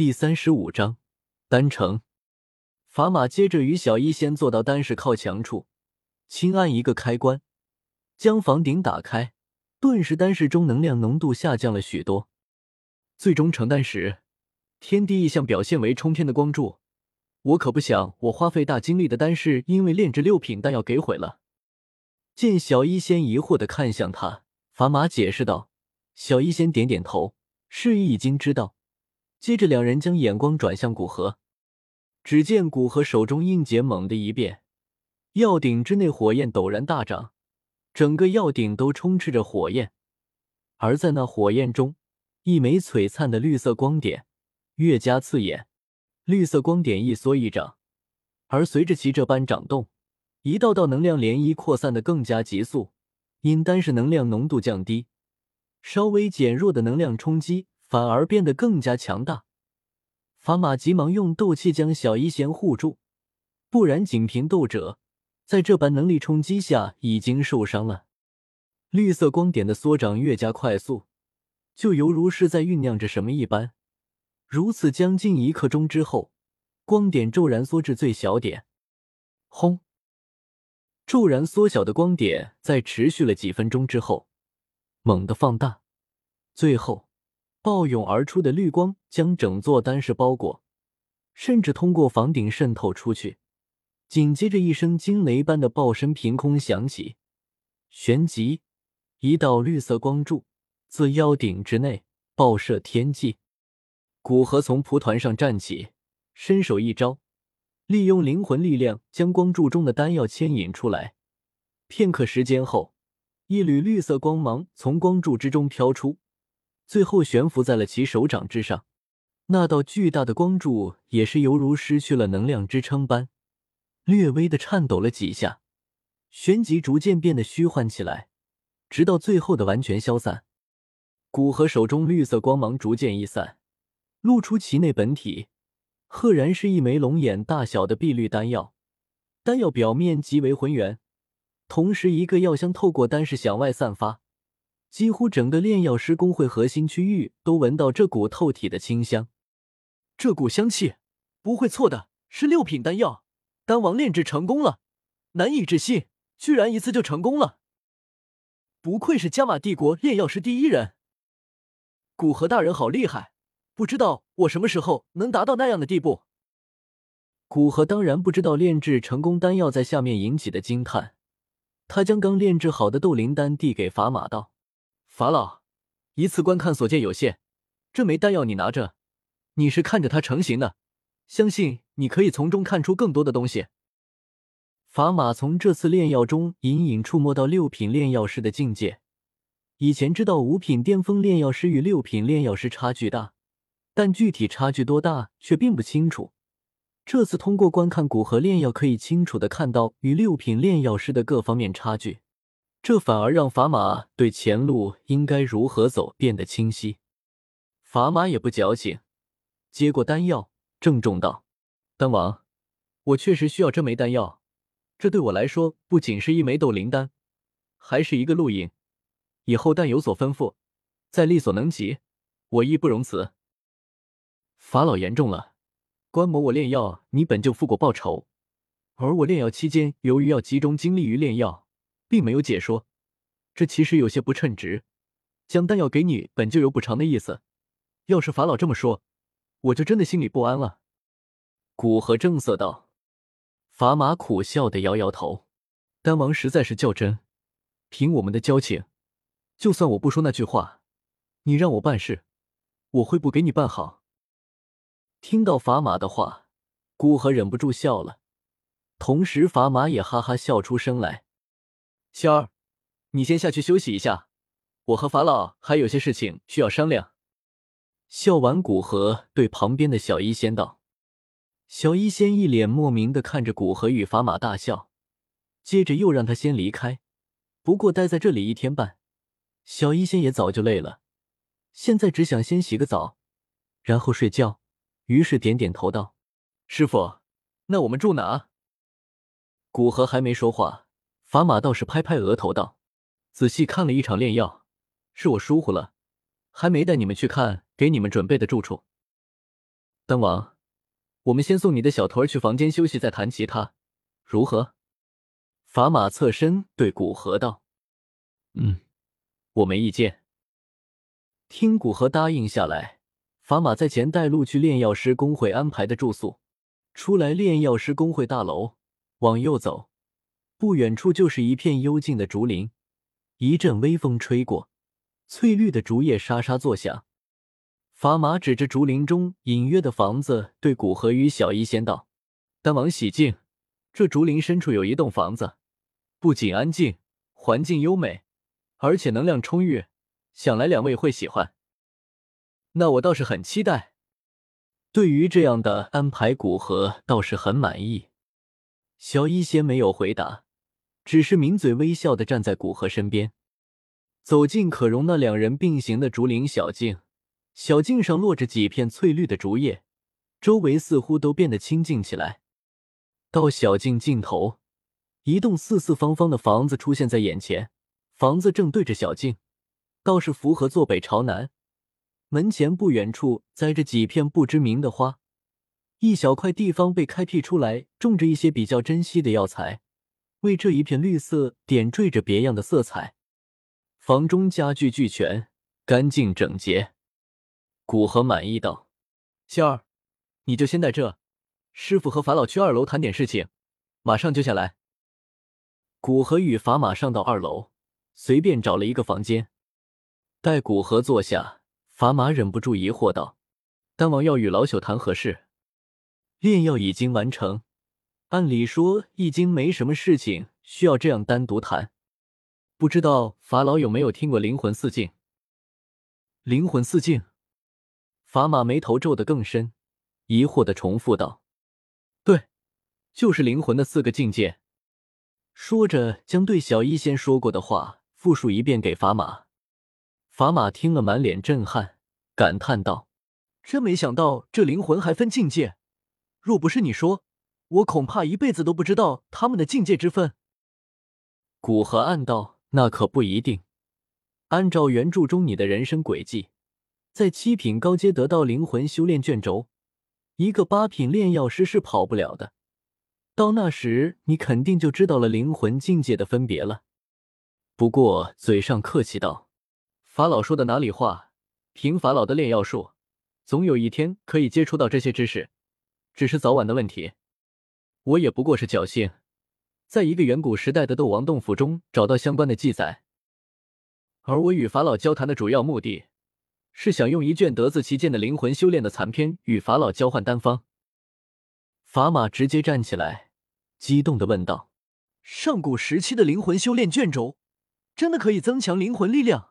第三十五章丹城。砝码接着与小医仙坐到丹室靠墙处，轻按一个开关，将房顶打开，顿时丹室中能量浓度下降了许多。最终成丹时，天地异象表现为冲天的光柱。我可不想我花费大精力的丹室因为炼制六品丹药给毁了。见小医仙疑惑的看向他，砝码解释道。小医仙点点头，示意已经知道。接着两人将眼光转向古河，只见古河手中印结猛地一变，药鼎之内火焰陡然大涨，整个药鼎都充斥着火焰。而在那火焰中，一枚璀璨的绿色光点越加刺眼。绿色光点一缩一长，而随着其这般长动，一道道能量涟漪扩散的更加急速。因丹是能量浓度降低，稍微减弱的能量冲击反而变得更加强大。法马急忙用斗气将小医仙护住，不然仅凭斗者在这般能力冲击下已经受伤了。绿色光点的缩长越加快速，就犹如是在酝酿着什么一般。如此将近一刻钟之后，光点骤然缩至最小点。轰！骤然缩小的光点在持续了几分钟之后，猛地放大，最后暴涌而出的绿光将整座丹室包裹，甚至通过房顶渗透出去。紧接着，一声惊雷般的爆声凭空响起，旋即一道绿色光柱自妖顶之内爆射天际。古河从蒲团上站起，伸手一招，利用灵魂力量将光柱中的丹药牵引出来。片刻时间后，一缕绿色光芒从光柱之中飘出，最后悬浮在了其手掌之上。那道巨大的光柱也是犹如失去了能量支撑般，略微的颤抖了几下，旋即逐渐变得虚幻起来，直到最后的完全消散。古河手中绿色光芒逐渐逸散。露出其内本体，赫然是一枚龙眼大小的碧绿丹药。丹药表面极为浑圆，同时一个药香透过丹室向外散发，几乎整个炼药师工会核心区域都闻到这股透体的清香。这股香气不会错的，是六品丹药。丹王炼制成功了，难以置信，居然一次就成功了。不愧是加玛帝国炼药师第一人，古河大人好厉害。不知道我什么时候能达到那样的地步。古河当然不知道炼制成功丹药在下面引起的惊叹，他将刚炼制好的斗灵丹递给法马道：“法老，一次观看所见有限，这枚丹药你拿着，你是看着它成型的，相信你可以从中看出更多的东西。”法马从这次炼药中隐隐触摸到六品炼药师的境界，以前知道五品巅峰炼药师与六品炼药师差距大。但具体差距多大却并不清楚。这次通过观看古河炼药，可以清楚的看到与六品炼药师的各方面差距，这反而让法马对前路应该如何走变得清晰。法马也不矫情，接过丹药，郑重道：“丹王，我确实需要这枚丹药。这对我来说，不仅是一枚斗灵丹，还是一个录影。以后但有所吩咐，在力所能及，我义不容辞。”法老言重了，观摩我炼药，你本就付过报酬，而我炼药期间，由于要集中精力于炼药，并没有解说，这其实有些不称职。将丹药给你，本就有补偿的意思。要是法老这么说，我就真的心里不安了。古河正色道。法马苦笑的摇摇头，丹王实在是较真。凭我们的交情，就算我不说那句话，你让我办事，我会不给你办好。听到法马的话，古河忍不住笑了，同时法马也哈哈笑出声来。仙儿，你先下去休息一下，我和法老还有些事情需要商量。笑完，古河对旁边的小医仙道：“小医仙一脸莫名的看着古河与法马大笑，接着又让他先离开。不过待在这里一天半，小医仙也早就累了，现在只想先洗个澡，然后睡觉。”于是点点头道：“师傅，那我们住哪？”古河还没说话，法马倒是拍拍额头道：“仔细看了一场炼药，是我疏忽了，还没带你们去看给你们准备的住处。”丹王，我们先送你的小徒儿去房间休息，再谈其他，如何？法马侧身对古河道：“嗯，我没意见。”听古河答应下来，法马在前带路去炼药师工会安排的住宿。出来炼药师工会大楼，往右走，不远处就是一片幽静的竹林。一阵微风吹过，翠绿的竹叶沙沙作响。法马指着竹林中隐约的房子，对古河与小医仙道：“丹王喜静，这竹林深处有一栋房子，不仅安静，环境优美，而且能量充裕，想来两位会喜欢。那我倒是很期待。”对于这样的安排，古河倒是很满意。小医仙没有回答，只是抿嘴微笑的站在古河身边，走进可容那两人并行的竹林小径。小径上落着几片翠绿的竹叶，周围似乎都变得清静起来。到小径尽头，一栋四四方方的房子出现在眼前。房子正对着小径，倒是符合坐北朝南。门前不远处栽着几片不知名的花，一小块地方被开辟出来，种着一些比较珍稀的药材，为这一片绿色点缀着别样的色彩。房中家具俱全，干净整洁。古河满意道：“仙儿，你就先在这，师傅和法老去二楼谈点事情，马上就下来。”古河与法马上到二楼，随便找了一个房间，待古河坐下，法马忍不住疑惑道：“丹王要与老朽谈何事？炼药已经完成，按理说易经没什么事情需要这样单独谈。不知道法老有没有听过灵魂四境？灵魂四境？”法马眉头皱得更深，疑惑的重复道：“对，就是灵魂的四个境界。”说着，将对小医仙说过的话复述一遍给法马。法马听了，满脸震撼，感叹道：“真没想到这灵魂还分境界。若不是你说，我恐怕一辈子都不知道他们的境界之分。”古河暗道：“那可不一定。按照原著中你的人生轨迹。”在七品高阶得到灵魂修炼卷轴，一个八品炼药师是跑不了的。到那时，你肯定就知道了灵魂境界的分别了。不过嘴上客气道：“法老说的哪里话？凭法老的炼药术，总有一天可以接触到这些知识，只是早晚的问题。我也不过是侥幸，在一个远古时代的斗王洞府中找到相关的记载。而我与法老交谈的主要目的。”是想用一卷得自其剑的灵魂修炼的残篇与法老交换丹方。法马直接站起来，激动的问道：“上古时期的灵魂修炼卷轴，真的可以增强灵魂力量？”